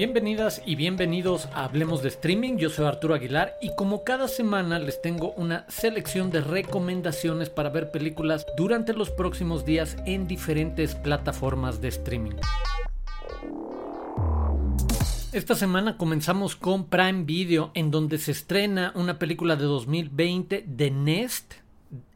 Bienvenidas y bienvenidos a Hablemos de Streaming, yo soy Arturo Aguilar y como cada semana les tengo una selección de recomendaciones para ver películas durante los próximos días en diferentes plataformas de streaming. Esta semana comenzamos con Prime Video en donde se estrena una película de 2020 The Nest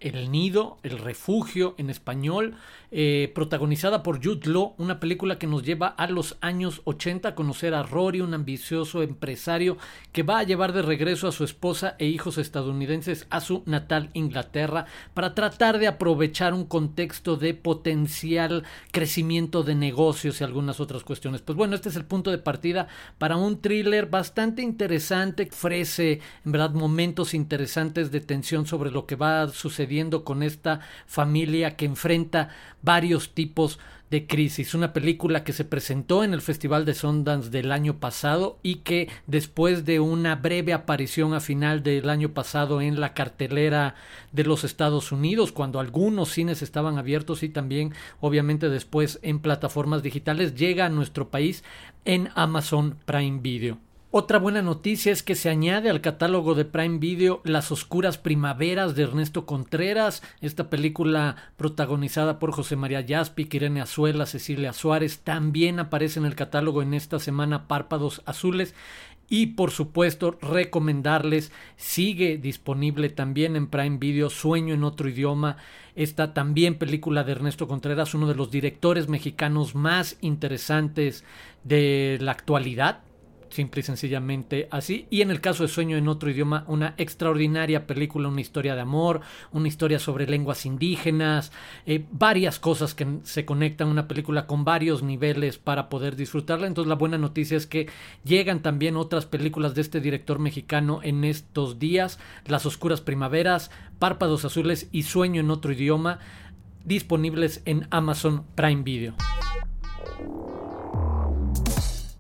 el Nido, El Refugio en español, eh, protagonizada por Jude una película que nos lleva a los años 80 a conocer a Rory, un ambicioso empresario que va a llevar de regreso a su esposa e hijos estadounidenses a su natal Inglaterra para tratar de aprovechar un contexto de potencial crecimiento de negocios y algunas otras cuestiones. Pues bueno, este es el punto de partida para un thriller bastante interesante, ofrece en verdad momentos interesantes de tensión sobre lo que va con esta familia que enfrenta varios tipos de crisis. Una película que se presentó en el Festival de Sundance del año pasado y que después de una breve aparición a final del año pasado en la cartelera de los Estados Unidos, cuando algunos cines estaban abiertos y también obviamente después en plataformas digitales, llega a nuestro país en Amazon Prime Video. Otra buena noticia es que se añade al catálogo de Prime Video Las Oscuras Primaveras de Ernesto Contreras, esta película protagonizada por José María Yaspic, Irene Azuela, Cecilia Suárez, también aparece en el catálogo en esta semana Párpados Azules. Y por supuesto recomendarles, sigue disponible también en Prime Video Sueño en otro idioma, esta también película de Ernesto Contreras, uno de los directores mexicanos más interesantes de la actualidad, simple y sencillamente así. Y en el caso de Sueño en otro idioma, una extraordinaria película, una historia de amor, una historia sobre lenguas indígenas, eh, varias cosas que se conectan, una película con varios niveles para poder disfrutarla. Entonces la buena noticia es que llegan también otras películas de este director mexicano en estos días, Las Oscuras Primaveras, Párpados Azules y Sueño en otro idioma, disponibles en Amazon Prime Video.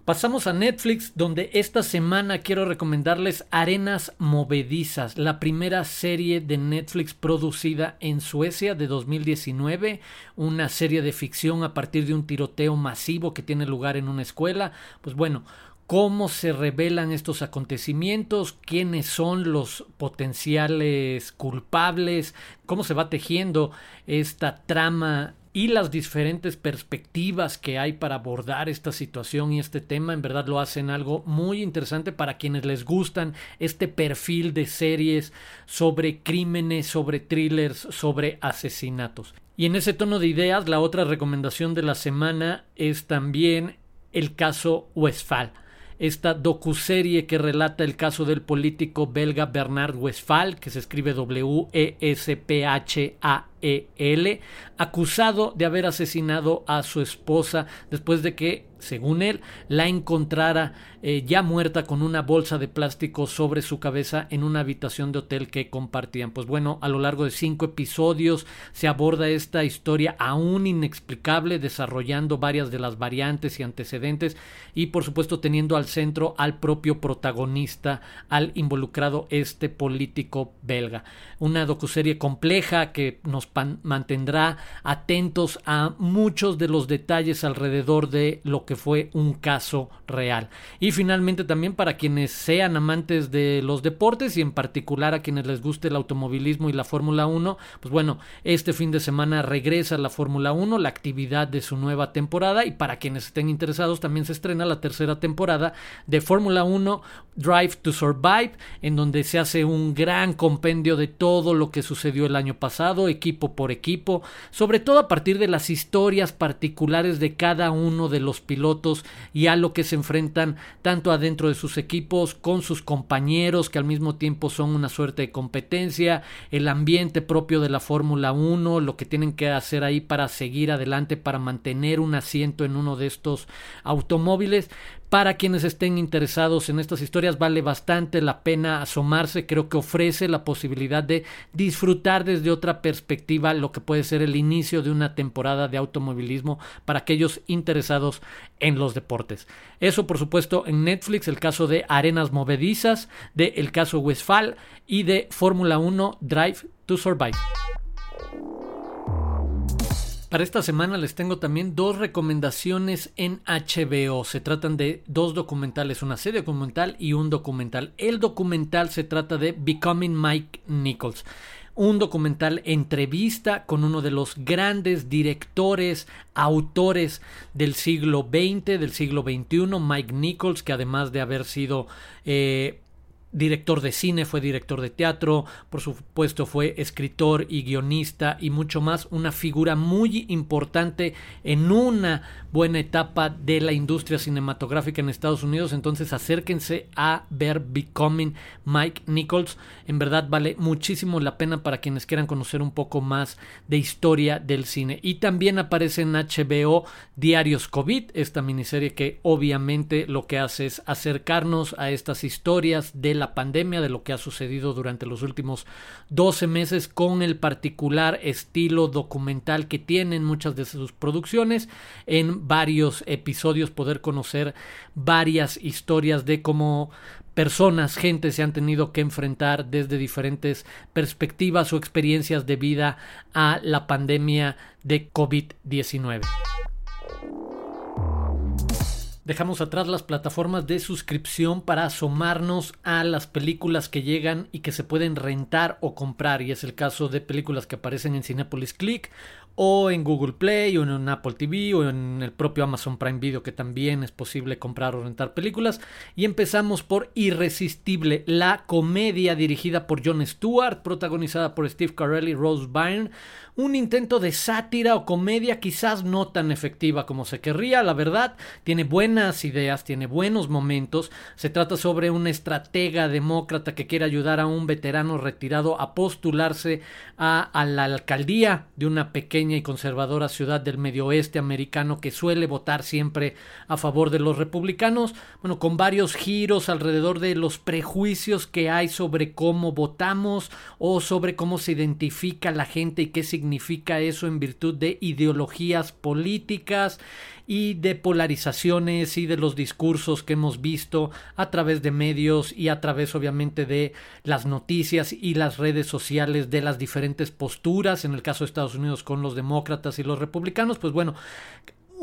Pasamos a Netflix, donde esta semana quiero recomendarles Arenas Movedizas, la primera serie de Netflix producida en Suecia de 2019, una serie de ficción a partir de un tiroteo masivo que tiene lugar en una escuela. Pues bueno, cómo se revelan estos acontecimientos, quiénes son los potenciales culpables, cómo se va tejiendo esta trama y las diferentes perspectivas que hay para abordar esta situación y este tema en verdad lo hacen algo muy interesante para quienes les gustan este perfil de series sobre crímenes, sobre thrillers, sobre asesinatos. Y en ese tono de ideas, la otra recomendación de la semana es también el caso Westphal esta docuserie que relata el caso del político belga Bernard Westphal, que se escribe W-E-S-P-H-A e acusado de haber asesinado a su esposa después de que, según él, la encontrara eh, ya muerta con una bolsa de plástico sobre su cabeza en una habitación de hotel que compartían. Pues bueno, a lo largo de cinco episodios se aborda esta historia aún inexplicable, desarrollando varias de las variantes y antecedentes y por supuesto teniendo al centro al propio protagonista, al involucrado este político belga. Una docuserie compleja que nos mantendrá atentos a muchos de los detalles alrededor de lo que fue un caso real. Y finalmente también para quienes sean amantes de los deportes y en particular a quienes les guste el automovilismo y la Fórmula 1, pues bueno, este fin de semana regresa la Fórmula 1, la actividad de su nueva temporada y para quienes estén interesados también se estrena la tercera temporada de Fórmula 1 Drive to Survive, en donde se hace un gran compendio de todo lo que sucedió el año pasado, equipo por equipo, sobre todo a partir de las historias particulares de cada uno de los pilotos y a lo que se enfrentan tanto adentro de sus equipos, con sus compañeros que al mismo tiempo son una suerte de competencia, el ambiente propio de la Fórmula 1, lo que tienen que hacer ahí para seguir adelante, para mantener un asiento en uno de estos automóviles, para quienes estén interesados en estas historias vale bastante la pena asomarse, creo que ofrece la posibilidad de disfrutar desde otra perspectiva lo que puede ser el inicio de una temporada de automovilismo para aquellos interesados en los deportes. Eso por supuesto en Netflix, el caso de Arenas Movedizas, de el caso Westphal y de Fórmula 1 Drive to Survive. Para esta semana les tengo también dos recomendaciones en HBO. Se tratan de dos documentales, una serie documental y un documental. El documental se trata de Becoming Mike Nichols un documental entrevista con uno de los grandes directores, autores del siglo XX, del siglo XXI, Mike Nichols, que además de haber sido eh, director de cine, fue director de teatro, por supuesto fue escritor y guionista y mucho más, una figura muy importante en una buena etapa de la industria cinematográfica en Estados Unidos, entonces acérquense a ver Becoming Mike Nichols, en verdad vale muchísimo la pena para quienes quieran conocer un poco más de historia del cine. Y también aparece en HBO Diarios COVID, esta miniserie que obviamente lo que hace es acercarnos a estas historias de la pandemia, de lo que ha sucedido durante los últimos 12 meses con el particular estilo documental que tienen muchas de sus producciones en varios episodios poder conocer varias historias de cómo personas, gente se han tenido que enfrentar desde diferentes perspectivas o experiencias de vida a la pandemia de COVID-19. Dejamos atrás las plataformas de suscripción para asomarnos a las películas que llegan y que se pueden rentar o comprar. Y es el caso de películas que aparecen en Cinepolis Click o en Google Play o en Apple TV o en el propio Amazon Prime Video que también es posible comprar o rentar películas. Y empezamos por Irresistible, la comedia dirigida por Jon Stewart, protagonizada por Steve Carell y Rose Byrne. Un intento de sátira o comedia quizás no tan efectiva como se querría, la verdad. Tiene buenas ideas, tiene buenos momentos. Se trata sobre una estratega demócrata que quiere ayudar a un veterano retirado a postularse a, a la alcaldía de una pequeña y conservadora ciudad del medio oeste americano que suele votar siempre a favor de los republicanos, bueno, con varios giros alrededor de los prejuicios que hay sobre cómo votamos o sobre cómo se identifica la gente y qué significa eso en virtud de ideologías políticas y de polarizaciones y de los discursos que hemos visto a través de medios y a través obviamente de las noticias y las redes sociales de las diferentes posturas, en el caso de Estados Unidos con los demócratas y los republicanos, pues bueno,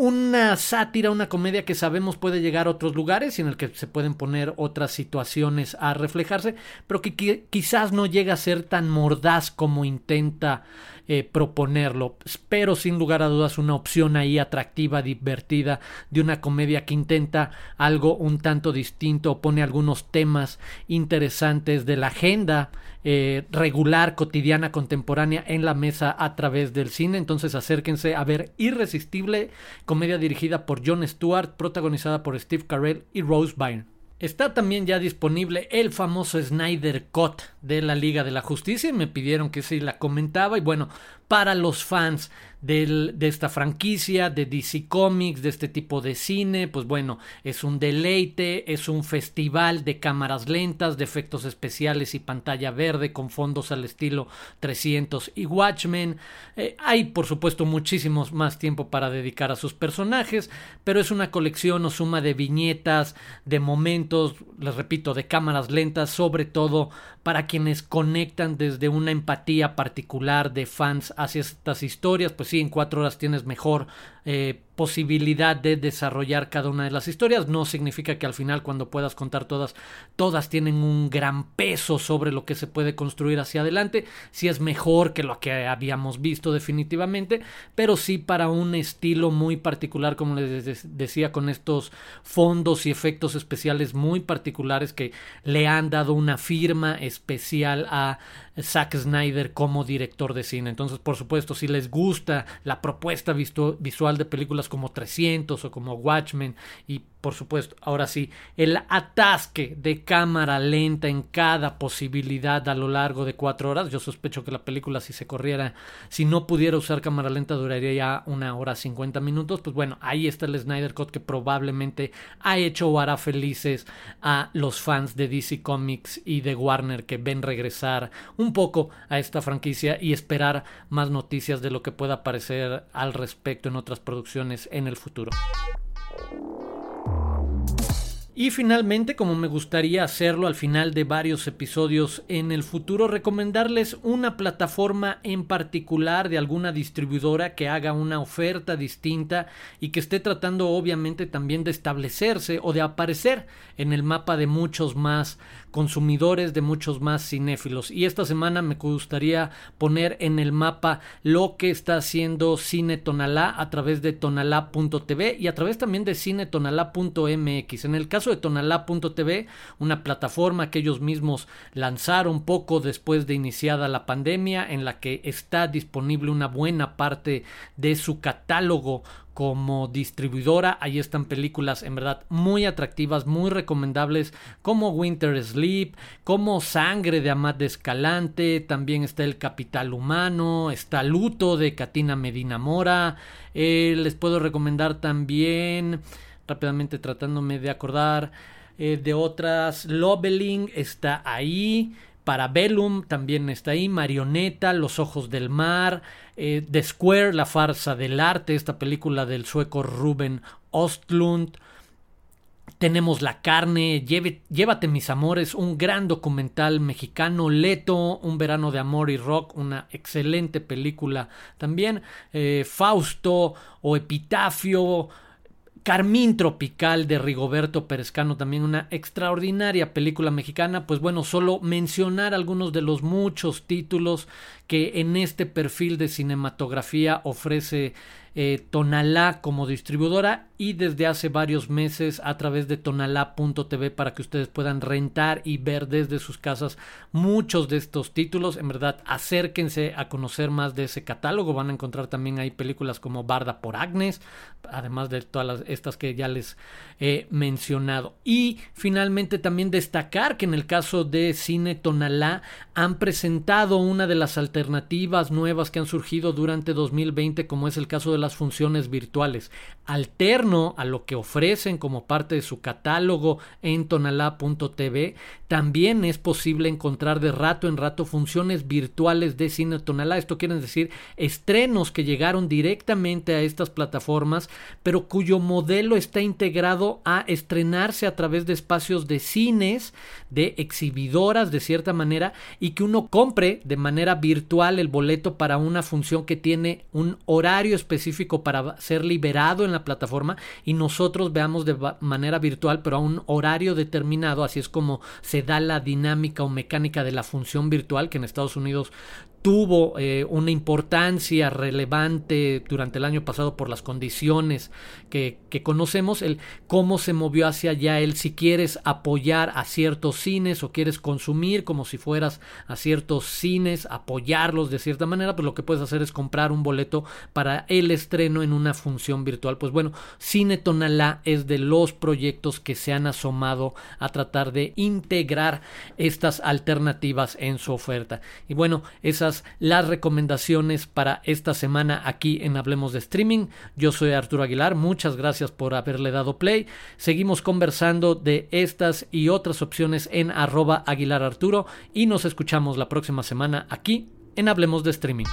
una sátira, una comedia que sabemos puede llegar a otros lugares y en el que se pueden poner otras situaciones a reflejarse, pero que quizás no llega a ser tan mordaz como intenta eh, proponerlo. Pero sin lugar a dudas una opción ahí atractiva, divertida, de una comedia que intenta algo un tanto distinto, pone algunos temas interesantes de la agenda eh, regular, cotidiana, contemporánea en la mesa a través del cine. Entonces acérquense a ver Irresistible, comedia dirigida por Jon Stewart, protagonizada por Steve Carell y Rose Byrne. Está también ya disponible el famoso Snyder Cut de la Liga de la Justicia y me pidieron que si la comentaba y bueno, para los fans de esta franquicia, de DC Comics, de este tipo de cine, pues bueno, es un deleite, es un festival de cámaras lentas, de efectos especiales y pantalla verde con fondos al estilo 300 y Watchmen. Eh, hay por supuesto muchísimos más tiempo para dedicar a sus personajes, pero es una colección o suma de viñetas, de momentos, les repito, de cámaras lentas, sobre todo para quienes conectan desde una empatía particular de fans hacia estas historias, pues sí, en cuatro horas tienes mejor eh, posibilidad de desarrollar cada una de las historias. No significa que al final cuando puedas contar todas, todas tienen un gran peso sobre lo que se puede construir hacia adelante. Si es mejor que lo que habíamos visto definitivamente, pero sí para un estilo muy particular, como les decía, con estos fondos y efectos especiales muy particulares que le han dado una firma especial a Zack Snyder como director de cine. Entonces, por supuesto, si les gusta la propuesta visual de películas como 300 o como Watchmen y por supuesto, ahora sí, el atasque de cámara lenta en cada posibilidad a lo largo de cuatro horas. Yo sospecho que la película, si se corriera, si no pudiera usar cámara lenta, duraría ya una hora cincuenta minutos. Pues bueno, ahí está el Snyder Cut que probablemente ha hecho o hará felices a los fans de DC Comics y de Warner que ven regresar un poco a esta franquicia y esperar más noticias de lo que pueda aparecer al respecto en otras producciones en el futuro. Y finalmente, como me gustaría hacerlo al final de varios episodios en el futuro, recomendarles una plataforma en particular de alguna distribuidora que haga una oferta distinta y que esté tratando obviamente también de establecerse o de aparecer en el mapa de muchos más consumidores, de muchos más cinéfilos. Y esta semana me gustaría poner en el mapa lo que está haciendo Cine Tonalá a través de tonalá.tv y a través también de cinetonalá.mx. En el caso de tonalá.tv, una plataforma que ellos mismos lanzaron poco después de iniciada la pandemia, en la que está disponible una buena parte de su catálogo como distribuidora. Ahí están películas en verdad muy atractivas, muy recomendables, como Winter Sleep, como Sangre de Amat Escalante, también está El Capital Humano, está Luto de Katina Medina Mora. Eh, les puedo recomendar también, rápidamente tratándome de acordar, eh, de otras, Loveling está ahí. Parabellum también está ahí, Marioneta, Los Ojos del Mar, eh, The Square, La Farsa del Arte, esta película del sueco Ruben Ostlund. Tenemos La Carne, Llévate mis amores, un gran documental mexicano, Leto, Un verano de amor y rock, una excelente película también, eh, Fausto o Epitafio, Carmín Tropical de Rigoberto Perezcano, también una extraordinaria película mexicana. Pues bueno, solo mencionar algunos de los muchos títulos que en este perfil de cinematografía ofrece eh, Tonalá como distribuidora y desde hace varios meses a través de tonalá.tv para que ustedes puedan rentar y ver desde sus casas muchos de estos títulos. En verdad, acérquense a conocer más de ese catálogo. Van a encontrar también ahí películas como Barda por Agnes, además de todas estas que ya les he mencionado. Y finalmente también destacar que en el caso de Cine Tonalá han presentado una de las alternativas nuevas que han surgido durante 2020, como es el caso de las funciones virtuales, alterno a lo que ofrecen como parte de su catálogo en tonalá.tv, también es posible encontrar de rato en rato funciones virtuales de cine tonalá. Esto quiere decir estrenos que llegaron directamente a estas plataformas, pero cuyo modelo está integrado a estrenarse a través de espacios de cines, de exhibidoras de cierta manera, y que uno compre de manera virtual el boleto para una función que tiene un horario específico para ser liberado en la plataforma y nosotros veamos de manera virtual pero a un horario determinado, así es como se da la dinámica o mecánica de la función virtual que en Estados Unidos tuvo eh, una importancia relevante durante el año pasado por las condiciones que, que, conocemos, el cómo se movió hacia allá, el si quieres apoyar a ciertos cines o quieres consumir como si fueras a ciertos cines, apoyarlos de cierta manera, pues lo que puedes hacer es comprar un boleto para el estreno en una función virtual. Pues bueno, Cine Tonalá es de los proyectos que se han asomado a tratar de integrar estas alternativas en su oferta. Y bueno, esas las recomendaciones para esta semana aquí en Hablemos de Streaming. Yo soy Arturo Aguilar, muchas gracias por haberle dado play. Seguimos conversando de estas y otras opciones en arroba Aguilar Arturo y nos escuchamos la próxima semana aquí en Hablemos de Streaming.